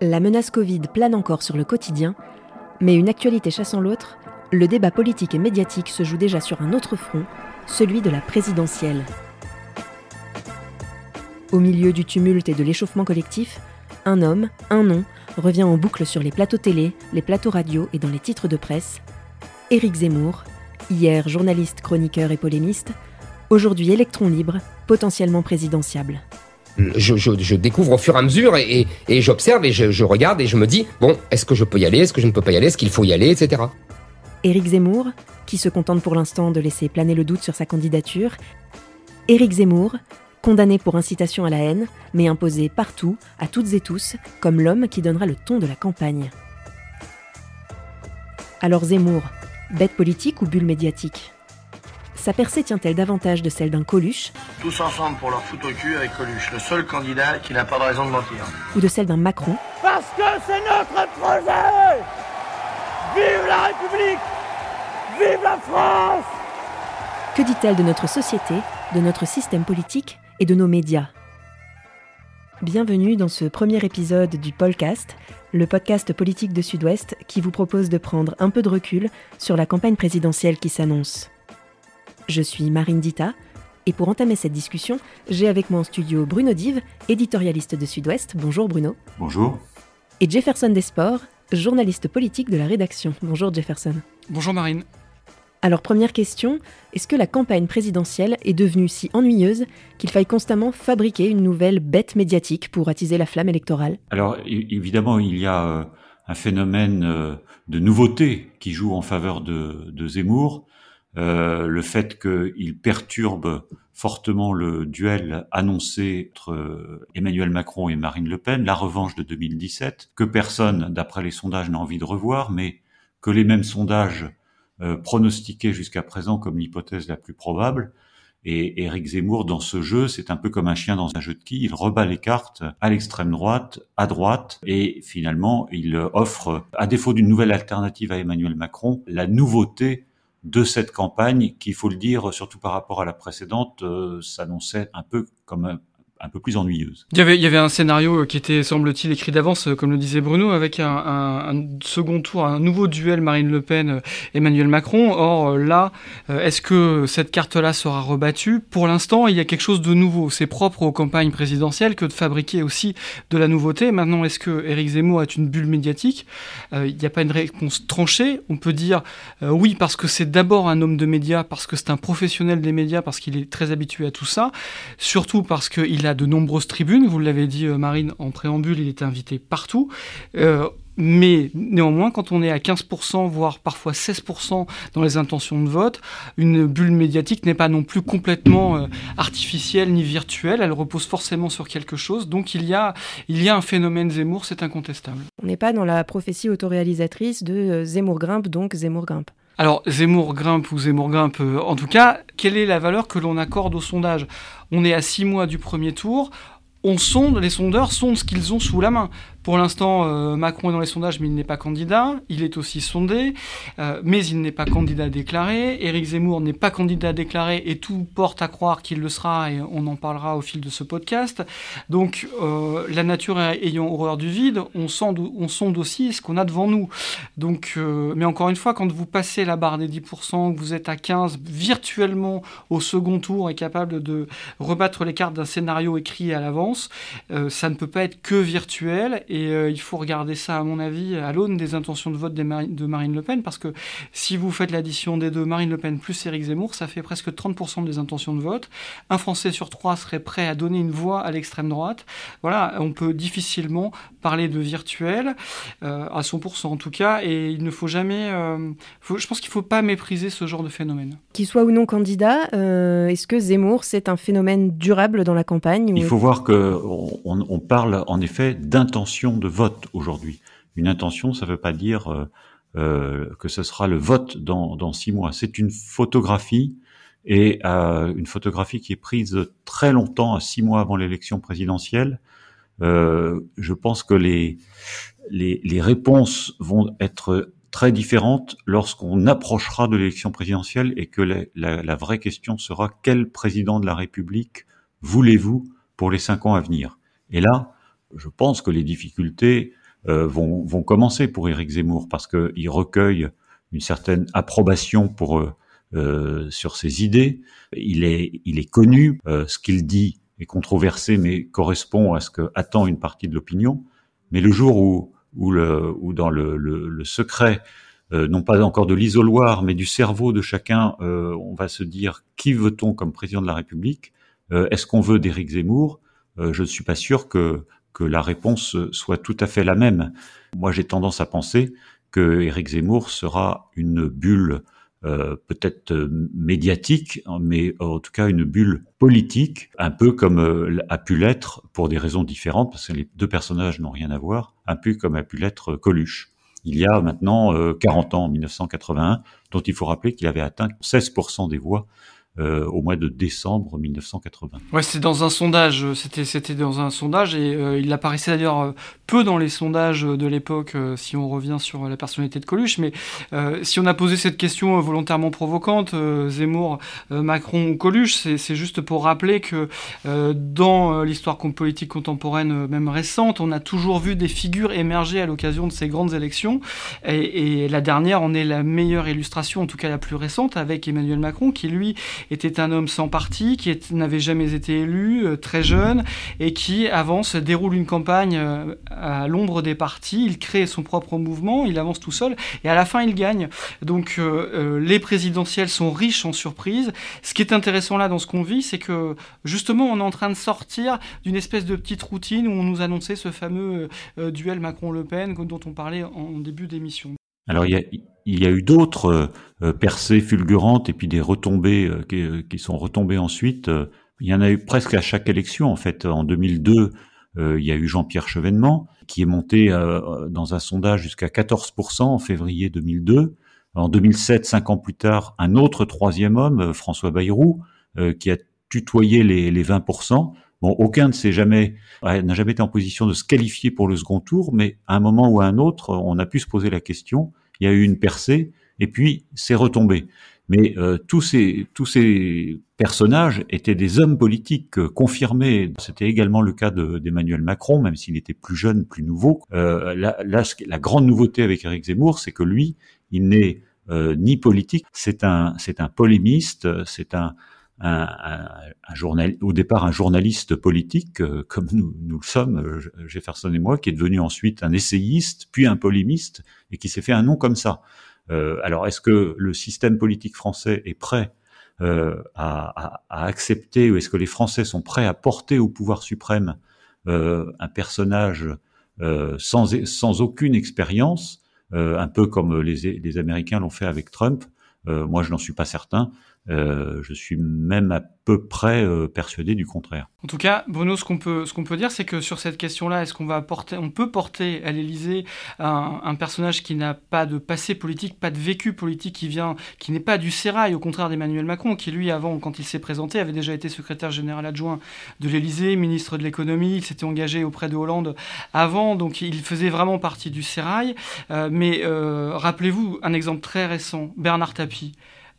La menace Covid plane encore sur le quotidien, mais une actualité chassant l'autre, le débat politique et médiatique se joue déjà sur un autre front, celui de la présidentielle. Au milieu du tumulte et de l'échauffement collectif, un homme, un nom, revient en boucle sur les plateaux télé, les plateaux radio et dans les titres de presse. Éric Zemmour, hier journaliste, chroniqueur et polémiste, aujourd'hui électron libre, potentiellement présidentiable. Je, découvre au fur et à mesure et, j'observe et je, je, regarde et je me dis, bon, est-ce que je peux y aller, est-ce que je ne peux pas y aller, est-ce qu'il faut y aller, etc. Éric Zemmour, qui se contente pour l'instant de laisser planer le doute sur sa candidature. Éric Zemmour, condamné pour incitation à la haine, mais imposé partout, à toutes et tous, comme l'homme qui donnera le ton de la campagne. Alors Zemmour, bête politique ou bulle médiatique? Sa percée tient-elle davantage de celle d'un Coluche Tous ensemble pour leur foutre au cul avec Coluche, le seul candidat qui n'a pas de raison de mentir. Ou de celle d'un Macron Parce que c'est notre projet Vive la République Vive la France Que dit-elle de notre société, de notre système politique et de nos médias? Bienvenue dans ce premier épisode du Podcast, le podcast politique de Sud-Ouest qui vous propose de prendre un peu de recul sur la campagne présidentielle qui s'annonce. Je suis Marine Dita, et pour entamer cette discussion, j'ai avec moi en studio Bruno Dive, éditorialiste de Sud-Ouest. Bonjour Bruno. Bonjour. Et Jefferson Desports, journaliste politique de la rédaction. Bonjour Jefferson. Bonjour Marine. Alors première question, est-ce que la campagne présidentielle est devenue si ennuyeuse qu'il faille constamment fabriquer une nouvelle bête médiatique pour attiser la flamme électorale? Alors évidemment, il y a euh, un phénomène euh, de nouveauté qui joue en faveur de, de Zemmour. Euh, le fait qu'il perturbe fortement le duel annoncé entre Emmanuel Macron et Marine Le Pen, la revanche de 2017, que personne, d'après les sondages, n'a envie de revoir, mais que les mêmes sondages euh, pronostiquaient jusqu'à présent comme l'hypothèse la plus probable. Et Éric Zemmour, dans ce jeu, c'est un peu comme un chien dans un jeu de quilles. Il rebat les cartes à l'extrême droite, à droite, et finalement, il offre, à défaut d'une nouvelle alternative à Emmanuel Macron, la nouveauté de cette campagne qui, faut le dire, surtout par rapport à la précédente, euh, s'annonçait un peu comme un, un peu plus ennuyeuse. Il y avait, un scénario qui était, semble-t-il, écrit d'avance, comme le disait Bruno, avec un, second tour, un nouveau duel Marine Le Pen-Emmanuel Macron. Or, euh, là, euh, est-ce que cette carte-là sera rebattue? Pour l'instant, il y a quelque chose de nouveau. C'est propre aux campagnes présidentielles que de fabriquer aussi de la nouveauté. Maintenant, est-ce que Éric Zemmour est une bulle médiatique? Euh, Il n'y a pas une réponse tranchée. On peut dire oui, parce que c'est d'abord un homme de médias, parce que c'est un professionnel des médias, parce qu'il est très habitué à tout ça. Surtout parce qu'il a de nombreuses tribunes, vous l'avez dit euh, Marine en préambule, il est invité partout. Euh, mais néanmoins, quand on est à 15%, voire parfois 16% dans les intentions de vote, une bulle médiatique n'est pas non plus complètement euh, artificielle ni virtuelle, elle repose forcément sur quelque chose. Donc il y a, il y a un phénomène Zemmour, c'est incontestable. On n'est pas dans la prophétie autoréalisatrice de Zemmour grimpe, donc Zemmour grimpe. Alors, Zemmour grimpe ou Zemmour grimpe, en tout cas, quelle est la valeur que l'on accorde au sondage? On est à six mois du premier tour, on sonde, les sondeurs sondent ce qu'ils ont sous la main. Pour l'instant, euh, Macron est dans les sondages, mais il n'est pas candidat. Il est aussi sondé, euh, mais il n'est pas candidat déclaré. Éric Zemmour n'est pas candidat déclaré et tout porte à croire qu'il le sera et on en parlera au fil de ce podcast. Donc, euh, la nature ayant horreur du vide, on sonde, on sonde aussi ce qu'on a devant nous. Donc, mais encore une fois, quand vous passez la barre des 10%, que vous êtes à 15 virtuellement au second tour et capable de rebattre les cartes d'un scénario écrit à l'avance, ça ne peut pas être que virtuel. Euh, il faut regarder ça, à mon avis, à l'aune des intentions de vote de Marine Le Pen, parce que si vous faites l'addition des deux, Marine Le Pen plus Éric Zemmour, ça fait presque 30% des intentions de vote. Un Français sur trois serait prêt à donner une voix à l'extrême droite. Voilà, on peut difficilement parler de virtuel, euh, à 100% en tout cas, et il ne faut jamais... Euh, je pense qu'il ne faut pas mépriser ce genre de phénomène. Qu'il soit ou non candidat, est-ce que Zemmour, c'est un phénomène durable dans la campagne Il faut voir qu'on on parle en effet d'intention de vote aujourd'hui. Une intention, ça ne veut pas dire euh, euh, que ce sera le vote dans, six mois. C'est une photographie et euh, une photographie qui est prise très longtemps, six mois avant l'élection présidentielle. je pense que les, les, les réponses vont être très différentes lorsqu'on approchera de l'élection présidentielle et que la, la, vraie question sera quel président de la République voulez-vous pour les cinq ans à venir? Et là, je pense que les difficultés vont, vont commencer pour Éric Zemmour parce qu'il recueille une certaine approbation pour euh, sur ses idées. Il est, il est connu. Euh, ce qu'il dit est controversé, mais correspond à ce que attend une partie de l'opinion. Mais le jour où, où, le, où dans le, le, le secret, euh, non pas encore de l'isoloir, mais du cerveau de chacun, on va se dire qui veut-on comme président de la République Est-ce qu'on veut d'Éric Zemmour? Je ne suis pas sûr que que la réponse soit tout à fait la même. Moi, j'ai tendance à penser que Éric Zemmour sera une bulle euh, peut-être euh, médiatique, mais en tout cas une bulle politique, un peu comme euh, a pu l'être, pour des raisons différentes, parce que les deux personnages n'ont rien à voir, un peu comme a pu l'être Coluche. Il y a maintenant 40 ans, en 1981, dont il faut rappeler qu'il avait atteint 16% des voix euh, au mois de décembre 1980. Ouais, c'est dans un sondage. C'était c'était dans un sondage et euh, il apparaissait d'ailleurs euh, peu dans les sondages de l'époque. si on revient sur la personnalité de Coluche, mais si on a posé cette question volontairement provocante, Zemmour, Macron ou Coluche, c'est juste pour rappeler que dans l'histoire politique contemporaine, même récente, on a toujours vu des figures émerger à l'occasion de ces grandes élections. Et la dernière en est la meilleure illustration, en tout cas la plus récente, avec Emmanuel Macron, qui lui était un homme sans parti, qui n'avait jamais été élu, euh, très jeune, et qui avance, déroule une campagne euh, à l'ombre des partis, il crée son propre mouvement, il avance tout seul, et à la fin il gagne. Donc euh, les présidentielles sont riches en surprises. Ce qui est intéressant là dans ce qu'on vit, c'est que justement on est en train de sortir d'une espèce de petite routine où on nous annonçait ce fameux duel Macron-Le Pen dont on parlait en début d'émission. Alors il y a, il y a eu d'autres euh, percées fulgurantes et puis des retombées euh, qui, euh, qui, sont retombées ensuite. il y en a eu presque à chaque élection en fait. En 2002, il y a eu Jean-Pierre Chevènement qui est monté dans un sondage jusqu'à 14% en février 2002. En 2007, cinq ans plus tard, un autre troisième homme, François Bayrou, qui a tutoyé les, les 20%. Bon, aucun ne s'est jamais n'a jamais été en position de se qualifier pour le second tour, mais à un moment ou à un autre, on a pu se poser la question il y a eu une percée, et puis c'est retombé. Mais euh, tous ces tous ces personnages étaient des hommes politiques euh, confirmés. C'était également le cas d'Emmanuel Macron, même s'il était plus jeune, plus nouveau. Euh, la grande nouveauté avec Eric Zemmour, c'est que lui, il n'est ni politique. C'est un c'est un polémiste. C'est un un, journal, au départ un journaliste politique, euh, comme nous, le sommes, euh, Jefferson et moi, qui est devenu ensuite un essayiste, puis un polémiste, et qui s'est fait un nom comme ça. Euh, alors, est-ce que le système politique français est prêt euh, à, accepter, ou est-ce que les Français sont prêts à porter au pouvoir suprême euh, un personnage sans, sans aucune expérience, un peu comme les, les Américains l'ont fait avec Trump Moi, je n'en suis pas certain. Euh, je suis même à peu près euh, persuadé du contraire. En tout cas, Bruno, ce qu'on peut, ce qu'on peut dire, c'est que sur cette question-là, est-ce qu'on va porter, on peut porter à l'Élysée un, personnage qui n'a pas de passé politique, pas de vécu politique, qui vient, qui n'est pas du sérail, au contraire d'Emmanuel Macron, qui lui, avant, quand il s'est présenté, avait déjà été secrétaire général adjoint de l'Élysée, ministre de l'économie, il s'était engagé auprès de Hollande avant, donc il faisait vraiment partie du sérail. Euh, mais rappelez-vous un exemple très récent, Bernard Tapie.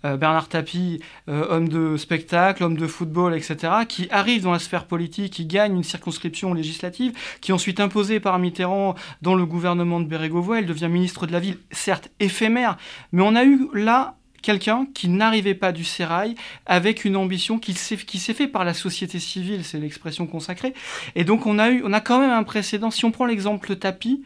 Euh, Bernard Tapie, euh, homme de spectacle, homme de football, etc., qui arrive dans la sphère politique, qui gagne une circonscription législative, qui est ensuite imposée par Mitterrand dans le gouvernement de Bérégovoy. Elle devient ministre de la ville, certes éphémère, mais on a eu là quelqu'un qui n'arrivait pas du sérail avec une ambition qui s'est, qui s'est fait par la société civile, c'est l'expression consacrée. Et donc on a eu, on a quand même un précédent. Si on prend l'exemple Tapie,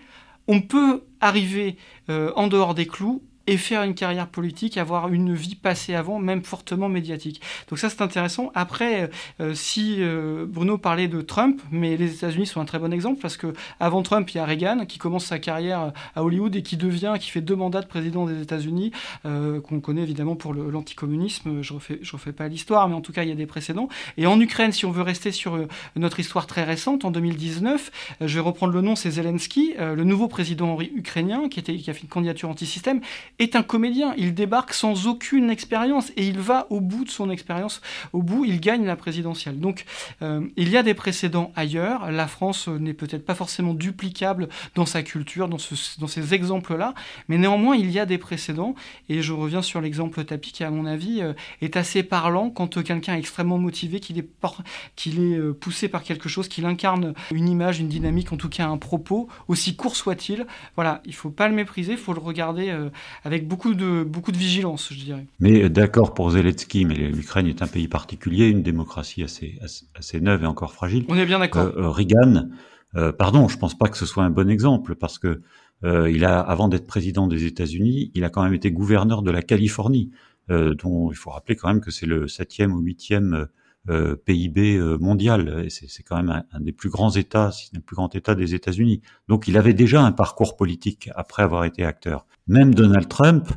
on peut arriver euh, en dehors des clous et faire une carrière politique, avoir une vie passée avant, même fortement médiatique. Donc ça c'est intéressant. Après, euh, euh, si euh, Bruno parlait de Trump, mais les États-Unis sont un très bon exemple parce que avant Trump, il y a Reagan qui commence sa carrière à Hollywood et qui devient, qui fait deux mandats de président des États-Unis, qu'on connaît évidemment pour l'anticommunisme. Je refais, refais pas l'histoire, mais en tout cas il y a des précédents. Et en Ukraine, si on veut rester sur notre histoire très récente, en 2019, je vais reprendre le nom, c'est Zelensky, le nouveau président ukrainien qui qui a fait une candidature anti-système est un comédien. Il débarque sans aucune expérience et il va au bout de son expérience. Au bout, il gagne la présidentielle. Donc, euh, il y a des précédents ailleurs. La France n'est peut-être pas forcément duplicable dans sa culture, dans, ces exemples-là, mais néanmoins, il y a des précédents. Et je reviens sur l'exemple Tapi qui, à mon avis, euh, est assez parlant quand quelqu'un est extrêmement motivé, qu'il est, euh, poussé par quelque chose, qu'il incarne une image, une dynamique, en tout cas un propos, aussi court soit-il. Voilà, il faut pas le mépriser, il faut le regarder avec beaucoup de, beaucoup de vigilance, je dirais. Mais d'accord pour Zelensky, mais l'Ukraine est un pays particulier, une démocratie assez, assez, neuve et encore fragile. On est bien d'accord. Euh, euh, Reagan, euh, pardon, je pense pas que ce soit un bon exemple parce que il a, avant d'être président des États-Unis, il a quand même été gouverneur de la Californie, dont il faut rappeler quand même que c'est le septième ou huitième PIB mondial. C'est quand même un, des plus grands États, si le plus grand État des États-Unis. Donc il avait déjà un parcours politique après avoir été acteur. Même Donald Trump,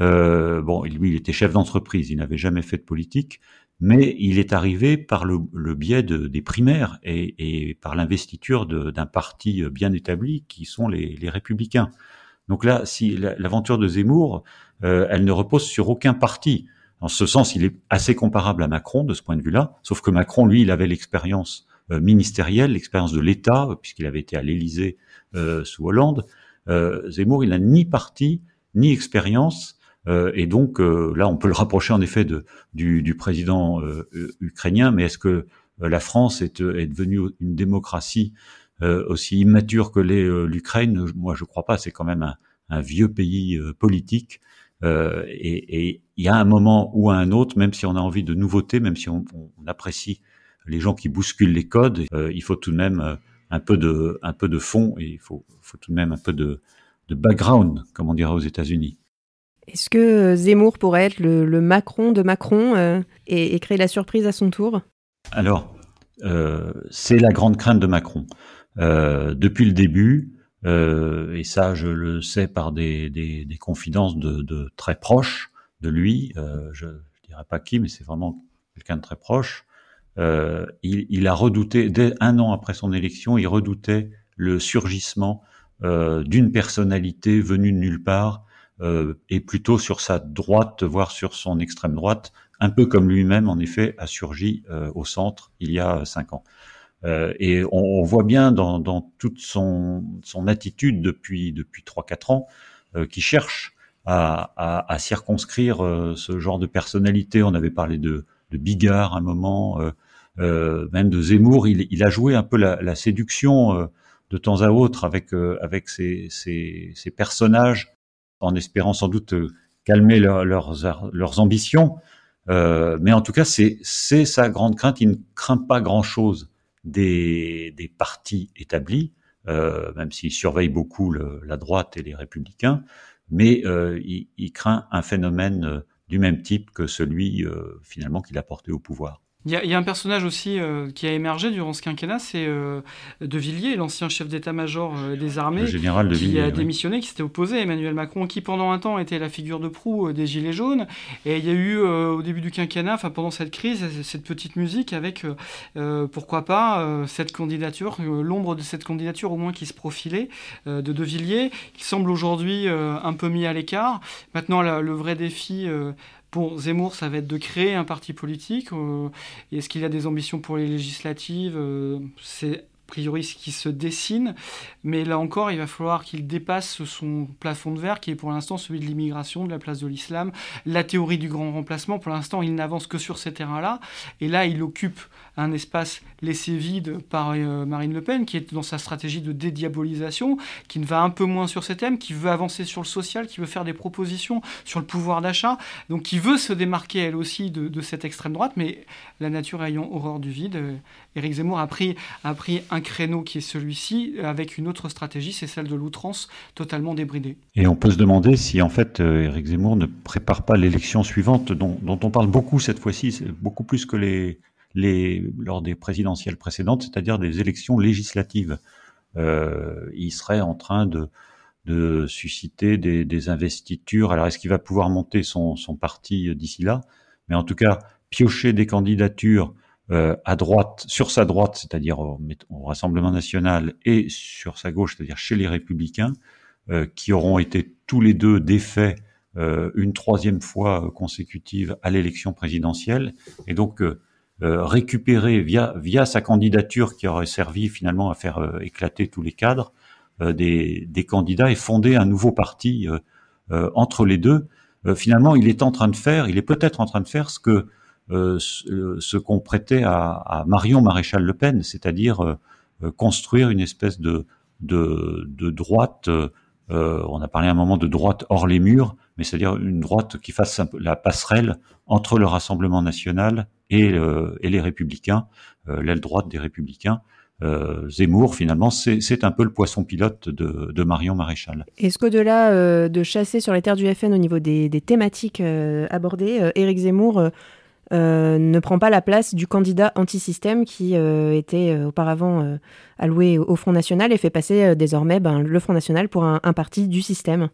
euh, bon, lui, il était chef d'entreprise, il n'avait jamais fait de politique, mais il est arrivé par le, biais de, des primaires et, par l'investiture d'un parti bien établi qui sont les, républicains. Donc là, si l'aventure de Zemmour, euh, elle ne repose sur aucun parti. En ce sens, il est assez comparable à Macron de ce point de vue-là, sauf que Macron, lui, il avait l'expérience euh, ministérielle, l'expérience de l'État, puisqu'il avait été à l'Élysée sous Hollande. Zemmour, il n'a ni parti, ni expérience, euh, et donc euh, là, on peut le rapprocher en effet de, du, du président euh, ukrainien, mais est-ce que la France est, est devenue une démocratie aussi immature que l'est l'Ukraine? Moi, je crois pas. C'est quand même un, un vieux pays politique. et il y a un moment ou un autre, même si on a envie de nouveautés, même si on, on apprécie les gens qui bousculent les codes, il faut tout de même un peu de, un peu de fond et il faut, faut tout de même un peu de, de background, comme on dirait aux États-Unis. Est-ce que euh, Zemmour pourrait être le, Macron de Macron euh, et, créer la surprise à son tour? Alors, euh, c'est la grande crainte de Macron. depuis le début, et ça je le sais par des, confidences de, très proches de lui, je ne dirais pas qui, mais c'est vraiment quelqu'un de très proche, il, il, a redouté, dès un an après son élection, il redoutait le surgissement d'une personnalité venue de nulle part euh, est plutôt sur sa droite, voire sur son extrême droite, un peu comme lui-même en effet a surgi euh, au centre il y a cinq ans. Euh, et on, on, voit bien dans, dans toute son, son, attitude depuis depuis trois quatre ans euh, qui cherche à, à, circonscrire euh, ce genre de personnalité. On avait parlé de, Bigard à un moment, même de Zemmour. Il, a joué un peu la, séduction de temps à autre avec ces, personnages en espérant sans doute euh, calmer leurs, ambitions. Euh, mais en tout cas, c'est sa grande crainte. Il ne craint pas grand-chose des, des partis établis, euh, même s'il surveille beaucoup la droite et les républicains, mais euh, il, il, craint un phénomène euh, du même type que celui euh, finalement qu'il a porté au pouvoir. Il y, a un personnage aussi euh, qui a émergé durant ce quinquennat, c'est euh, De Villiers, l'ancien chef d'état-major euh, des armées, général de qui a démissionné, qui s'était opposé à Emmanuel Macron, qui pendant un temps était la figure de proue des Gilets jaunes. Et il y a eu au début du quinquennat, enfin pendant cette crise, cette petite musique avec, pourquoi pas, cette candidature, l'ombre de cette candidature au moins qui se profilait de De Villiers, qui semble aujourd'hui un peu mis à l'écart. Maintenant, le vrai défi pour Zemmour, ça va être de créer un parti politique. Euh, est-ce qu'il a des ambitions pour les législatives euh, C'est priori ce qui se dessine. Mais là encore, il va falloir qu'il dépasse son plafond de verre, qui est pour l'instant celui de l'immigration, de la place de l'islam, la théorie du grand remplacement. Pour l'instant, il n'avance que sur ces terrains-là. Et là, il occupe un espace laissé vide par euh, Marine Le Pen, qui est dans sa stratégie de dédiabolisation, qui ne va un peu moins sur ces thèmes, qui veut avancer sur le social, qui veut faire des propositions sur le pouvoir d'achat, donc qui veut se démarquer elle aussi de, cette extrême droite, mais la nature ayant horreur du vide, euh, Éric Zemmour a pris, a pris un créneau qui est celui-ci, avec une autre stratégie, c'est celle de l'outrance totalement débridée. Et on peut se demander si en fait euh, Éric Zemmour ne prépare pas l'élection suivante, dont, on parle beaucoup cette fois-ci, beaucoup plus que les lors des présidentielles précédentes, c'est-à-dire des élections législatives. Euh, il serait en train de, susciter des, investitures. Alors, est-ce qu'il va pouvoir monter son, son parti d'ici là? Mais en tout cas, piocher des candidatures euh, à droite, sur sa droite, c'est-à-dire au, Rassemblement national, et sur sa gauche, c'est-à-dire chez les Républicains, euh, qui auront été tous les deux défaits une troisième fois consécutive à l'élection présidentielle, et donc récupérer via via sa candidature qui aurait servi finalement à faire éclater tous les cadres des, des, candidats et fonder un nouveau parti entre les deux. finalement, il est en train de faire, il est peut-être en train de faire ce que ce, qu'on prêtait à, Marion Maréchal Le Pen, c'est-à-dire construire une espèce de droite. Euh, on a parlé à un moment de droite hors les murs, mais c'est-à-dire une droite qui fasse la passerelle entre le Rassemblement national et, euh, les Républicains, euh, l'aile droite des Républicains. Euh, Zemmour, finalement, c'est un peu le poisson pilote de, Marion Maréchal. Est-ce qu'au-delà euh, de chasser sur les terres du FN au niveau des, des thématiques abordées, Éric Zemmour euh, ne prend pas la place du candidat anti-système qui euh, était euh, auparavant alloué au Front National et fait passer désormais ben, le Front National pour un parti du système.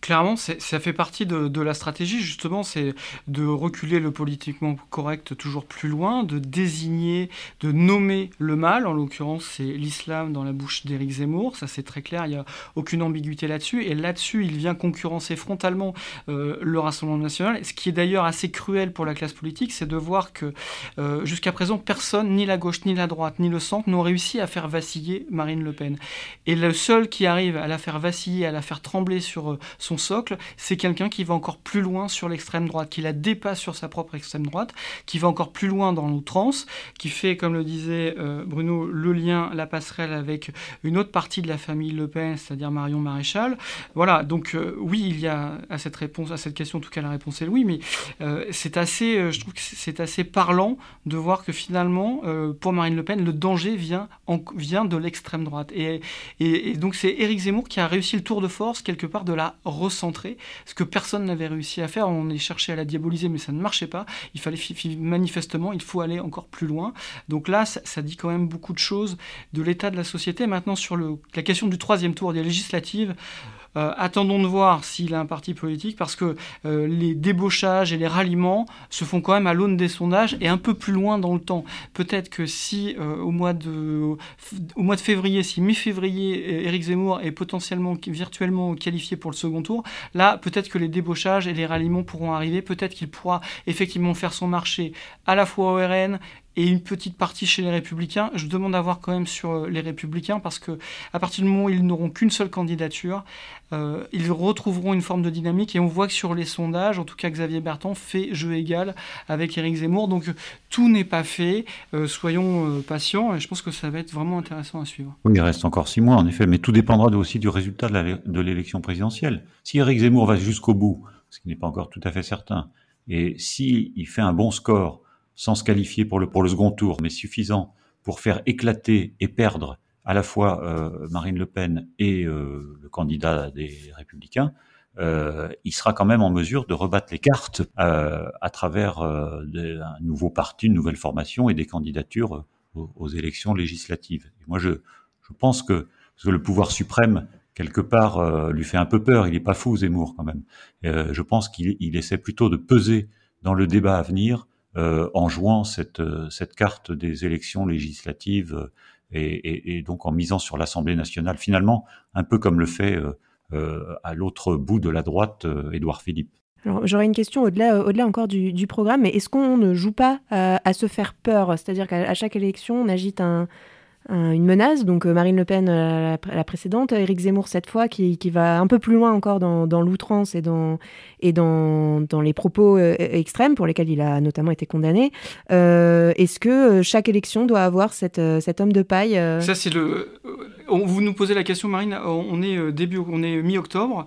Clairement, ça fait partie de, la stratégie, justement, c'est de reculer le politiquement correct toujours plus loin, de désigner, de nommer le mal. En l'occurrence, c'est l'islam dans la bouche d'Éric Zemmour. Ça, c'est très clair, il n'y a aucune ambiguïté là-dessus. Et là-dessus, il vient concurrencer frontalement euh, le Rassemblement national. Ce qui est d'ailleurs assez cruel pour la classe politique, c'est de voir que euh, jusqu'à présent, personne, ni la gauche, ni la droite, ni le centre, n'ont réussi à faire vaciller Marine Le Pen. Et le seul qui arrive à la faire vaciller, à la faire trembler sur euh, son socle, c'est quelqu'un qui va encore plus loin sur l'extrême droite, qui la dépasse sur sa propre extrême droite, qui va encore plus loin dans l'outrance, qui fait, comme le disait euh, Bruno, le lien, la passerelle avec une autre partie de la famille Le Pen, c'est-à-dire Marion Maréchal. Voilà, donc euh, oui, il y a à cette réponse, à cette question, en tout cas la réponse est oui, mais euh, c'est assez, je trouve que c'est assez parlant de voir que finalement, pour Marine Le Pen, le danger vient, vient de l'extrême droite. Et, et, et donc c'est Éric Zemmour qui a réussi le tour de force quelque part de la recentrer, ce que personne n'avait réussi à faire. On est cherché à la diaboliser, mais ça ne marchait pas. Il fallait manifestement, il faut aller encore plus loin. Donc là, ça, dit quand même beaucoup de choses de l'état de la société. Maintenant, sur la question du troisième tour des législatives, euh, attendons de voir s'il a un parti politique parce que euh, les débauchages et les ralliements se font quand même à l'aune des sondages et un peu plus loin dans le temps. Peut-être que si euh, au, mois de, février, si mi-février, Éric Zemmour est potentiellement virtuellement qualifié pour le second tour, là peut-être que les débauchages et les ralliements pourront arriver, peut-être qu'il pourra effectivement faire son marché à la fois au RN et une petite partie chez les républicains. Je demande à voir quand même sur euh, les républicains parce que à partir du moment où ils n'auront qu'une seule candidature, euh, ils retrouveront une forme de dynamique et on voit que sur les sondages, en tout cas Xavier Bertrand fait jeu égal avec Éric Zemmour. Donc tout n'est pas fait. Euh, soyons patients et je pense que ça va être vraiment intéressant à suivre. Il reste encore six mois en effet, mais tout dépendra aussi du résultat de l'élection présidentielle. Si Éric Zemmour va jusqu'au bout, ce qui n'est pas encore tout à fait certain, et s'il il fait un bon score sans se qualifier pour le, pour le second tour, mais suffisant pour faire éclater et perdre à la fois euh, Marine Le Pen et euh, le candidat des Républicains, euh, il sera quand même en mesure de rebattre les cartes à travers un nouveau parti, une nouvelle formation et des candidatures aux, élections législatives. Moi, je, je pense que, parce que le pouvoir suprême, quelque part, lui fait un peu peur. Il n'est pas fou, Zemmour, quand même. je pense qu'il il essaie plutôt de peser dans le débat à venir euh, en jouant cette, euh, cette carte des élections législatives euh, et, donc en misant sur l'Assemblée nationale, finalement, un peu comme le fait à l'autre bout de la droite Édouard Philippe. J'aurais une question au-delà, au-delà encore du, du programme, mais est-ce qu'on ne joue pas à, à se faire peur? C'est-à-dire qu'à chaque élection, on agite un, une menace. Donc euh, Marine Le Pen, euh, la, précédente, Éric Zemmour cette fois, qui, qui, va un peu plus loin encore dans, l'outrance et, dans, et dans, dans les propos euh, extrêmes pour lesquels il a notamment été condamné. Est-ce que chaque élection doit avoir cette, cet homme de paille Ça, c'est le. vous nous posez la question, Marine. On est début, on est mi-octobre,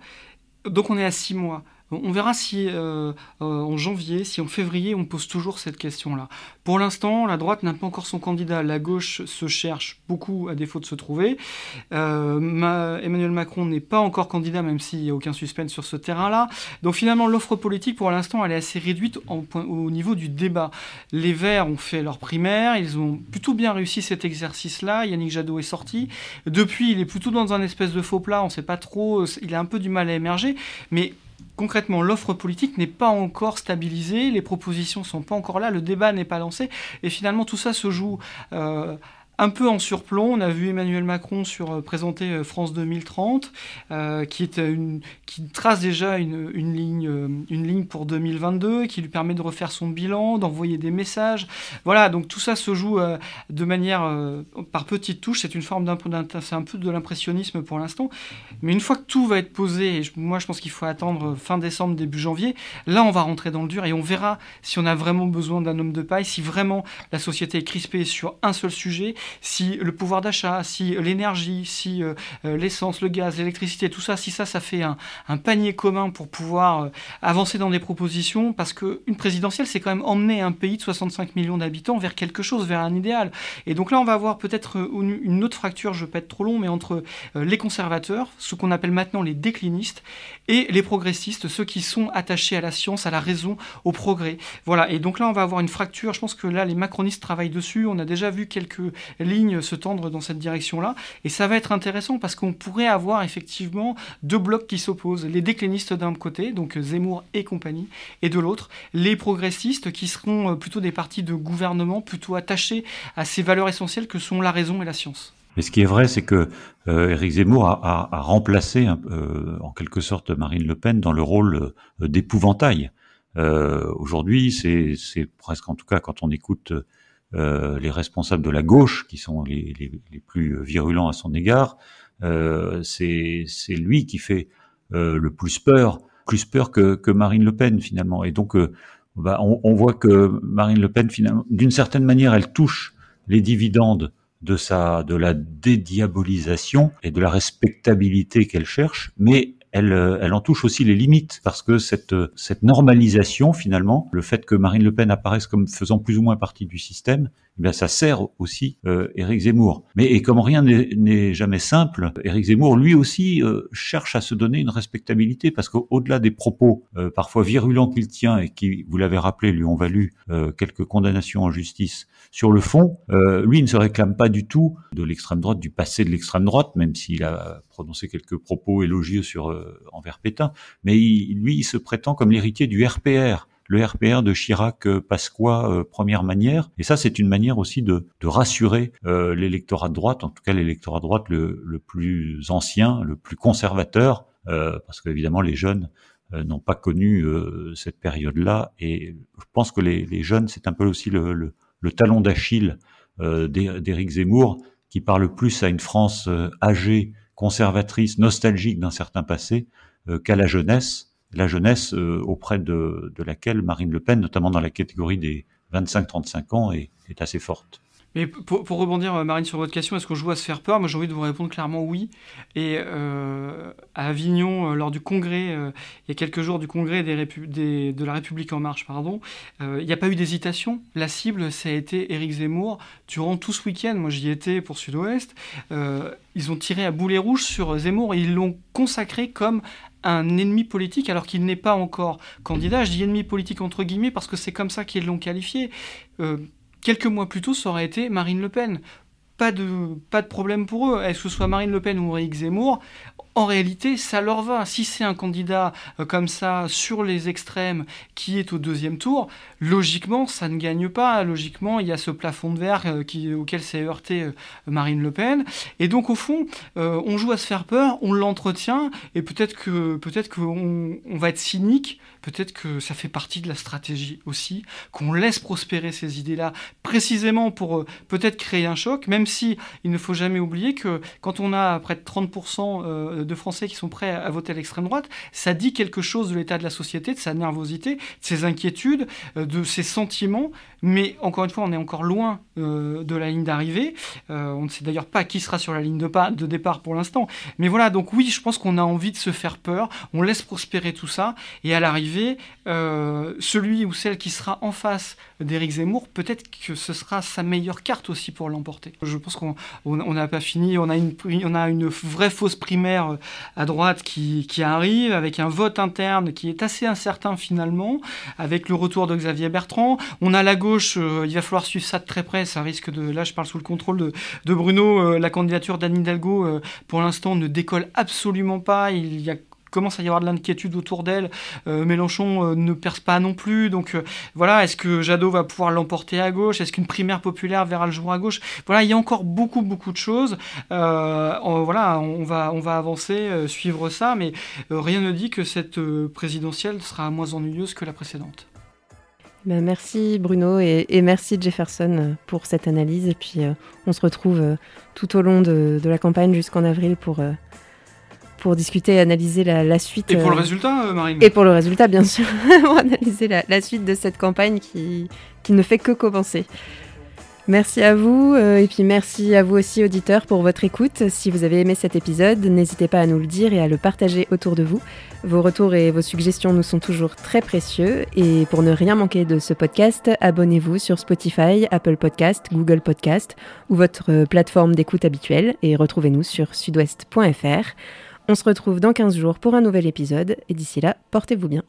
donc on est à six mois. On verra si euh, euh, en janvier, si en février, on pose toujours cette question-là. Pour l'instant, la droite n'a pas encore son candidat. La gauche se cherche beaucoup à défaut de se trouver. Euh, Emmanuel Macron n'est pas encore candidat, même s'il n'y a aucun suspense sur ce terrain-là. Donc finalement, l'offre politique, pour l'instant, elle est assez réduite au niveau du débat. Les Verts ont fait leur primaire, ils ont plutôt bien réussi cet exercice-là. Yannick Jadot est sorti. Depuis, il est plutôt dans un espèce de faux plat, on ne sait pas trop, il a un peu du mal à émerger. Mais concrètement, l'offre politique n'est pas encore stabilisée, les propositions sont pas encore là, le débat n'est pas lancé, et finalement tout ça se joue euh, un peu en surplomb. On a vu Emmanuel Macron sur présenter France 2030, qui est une, qui trace déjà une, ligne, pour 2022, qui lui permet de refaire son bilan, d'envoyer des messages. Voilà, donc tout ça se joue de manière par petites touches. C'est une forme d'un, un peu de l'impressionnisme pour l'instant. Mais une fois que tout va être posé, et moi je pense qu'il faut attendre fin décembre, début janvier, là on va rentrer dans le dur et on verra si on a vraiment besoin d'un homme de paille, si vraiment la société est crispée sur un seul sujet, si le pouvoir d'achat, si l'énergie, si euh, euh, l'essence, le gaz, l'électricité, tout ça, si ça, ça fait un, panier commun pour pouvoir euh, avancer dans des propositions, parce qu'une présidentielle, c'est quand même emmener un pays de 65 millions d'habitants vers quelque chose, vers un idéal. Et donc là, on va avoir peut-être une autre fracture, je ne veux pas être trop long, mais entre les conservateurs, ce qu'on appelle maintenant les déclinistes, et les progressistes, ceux qui sont attachés à la science, à la raison, au progrès. Voilà, et donc là, on va avoir une fracture. Je pense que là, les macronistes travaillent dessus. On a déjà vu quelques lignes se tendre dans cette direction-là. Et ça va être intéressant parce qu'on pourrait avoir effectivement deux blocs qui s'opposent. Les déclinistes d'un côté, donc Zemmour et compagnie, et de l'autre, les progressistes qui seront plutôt des partis de gouvernement, plutôt attachés à ces valeurs essentielles que sont la raison et la science. Mais ce qui est vrai, c'est que euh, Éric Zemmour a, remplacé euh, en quelque sorte Marine Le Pen dans le rôle euh, d'épouvantail. Aujourd'hui, c'est presque, en tout cas, quand on écoute les responsables de la gauche, qui sont les, plus virulents à son égard, c'est lui qui fait le plus peur, plus peur que, Marine Le Pen finalement. Et donc, bah, on, on, voit que Marine Le Pen, finalement, d'une certaine manière, elle touche les dividendes de sa de la dédiabolisation et de la respectabilité qu'elle cherche, mais elle, euh, elle en touche aussi les limites parce que cette, cette normalisation finalement, le fait que Marine Le Pen apparaisse comme faisant plus ou moins partie du système, eh ça sert aussi euh, Éric Zemmour. Mais et comme rien n'est jamais simple, Éric Zemmour lui aussi euh, cherche à se donner une respectabilité parce qu'au-delà des propos euh, parfois virulents qu'il tient et qui, vous l'avez rappelé, lui ont valu quelques condamnations en justice, sur le fond, lui ne se réclame pas du tout de l'extrême droite, du passé de l'extrême droite, même s'il a prononcé quelques propos élogieux sur envers Pétain, mais lui il se prétend comme l'héritier du RPR le RPR de Chirac euh, euh, première manière. Et ça, c'est une manière aussi de, rassurer euh, l'électorat de droite, en tout cas l'électorat de droite le, plus ancien, le plus conservateur, parce qu'évidemment les jeunes n'ont pas connu cette période-là. Et je pense que les, jeunes, c'est un peu aussi le, talon d'Achille d'Éric Zemmour, qui parle plus à une France âgée, conservatrice, nostalgique d'un certain passé, qu'à la jeunesse la jeunesse euh, auprès de, laquelle Marine Le Pen, notamment dans la catégorie des 25-35 ans, est, assez forte. Mais pour, rebondir, euh, Marine, sur votre question, est-ce qu'on joue à se faire peur? Moi, j'ai envie de vous répondre clairement oui. Et euh, à Avignon, lors du congrès, il y a quelques jours du congrès de la République En Marche, pardon, il n'y a pas eu d'hésitation. La cible, ça a été Éric Zemmour. Durant tout ce week-end, moi j'y étais pour Sud-Ouest, ils ont tiré à boulet rouge sur Zemmour et ils l'ont consacré comme un ennemi politique alors qu'il n'est pas encore candidat. Je dis ennemi politique entre guillemets parce que c'est comme ça qu'ils l'ont qualifié. Euh, quelques mois plus tôt, ça aurait été Marine Le Pen. Pas de, problème pour eux. Est-ce que ce soit Marine Le Pen ou Éric Zemmour en réalité, ça leur va. Si c'est un candidat euh, comme ça sur les extrêmes qui est au deuxième tour, logiquement, ça ne gagne pas. Logiquement, il y a ce plafond de verre euh, qui, auquel s'est heurté euh, Marine Le Pen. Et donc, au fond, on joue à se faire peur, on l'entretient, et peut-être que peut-être qu'on on va être cynique peut-être que ça fait partie de la stratégie aussi, qu'on laisse prospérer ces idées-là, précisément pour peut-être créer un choc, même si il ne faut jamais oublier que quand on a près de 30% euh, de Français qui sont prêts à voter à l'extrême droite, ça dit quelque chose de l'état de la société, de sa nervosité, de ses inquiétudes, euh, de ses sentiments, mais encore une fois, on est encore loin de la ligne d'arrivée. on ne sait d'ailleurs pas qui sera sur la ligne de, départ pour l'instant. Mais voilà, donc oui, je pense qu'on a envie de se faire peur, on laisse prospérer tout ça, et à l'arrivée, euh, celui ou celle qui sera en face d'Éric Zemmour, peut-être que ce sera sa meilleure carte aussi pour l'emporter. Je pense qu'on n'a pas fini, on a une vraie fausse primaire euh, à droite qui, arrive, avec un vote interne qui est assez incertain finalement, avec le retour de Xavier Bertrand. On a la gauche, euh, il va falloir suivre ça de très près, ça risque de, là je parle sous le contrôle de, Bruno, la candidature d'Anne Hidalgo pour l'instant ne décolle absolument pas, il y a commence à y avoir de l'inquiétude autour d'elle. Mélenchon ne perce pas non plus. Donc voilà, est-ce que Jadot va pouvoir l'emporter à gauche? Est-ce qu'une primaire populaire verra le jour à gauche? Voilà, il y a encore beaucoup, beaucoup de choses. voilà, on va, on va avancer, suivre ça, mais rien ne dit que cette présidentielle sera moins ennuyeuse que la précédente. Ben, merci Bruno et, merci Jefferson euh, pour cette analyse. Et puis euh, on se retrouve euh, tout au long de, la campagne jusqu'en avril pour, pour discuter et analyser la, suite. Et pour le résultat, Marine Et pour le résultat, bien sûr, pour analyser la, la, suite de cette campagne qui, qui ne fait que commencer. Merci à vous euh, et puis merci à vous aussi auditeurs pour votre écoute. Si vous avez aimé cet épisode, n'hésitez pas à nous le dire et à le partager autour de vous. Vos retours et vos suggestions nous sont toujours très précieux et pour ne rien manquer de ce podcast, abonnez-vous sur Spotify, Apple Podcast, Google Podcast ou votre plateforme d'écoute habituelle et retrouvez-nous sur sudouest.fr. On se retrouve dans 15 jours pour un nouvel épisode et d'ici là, portez-vous bien.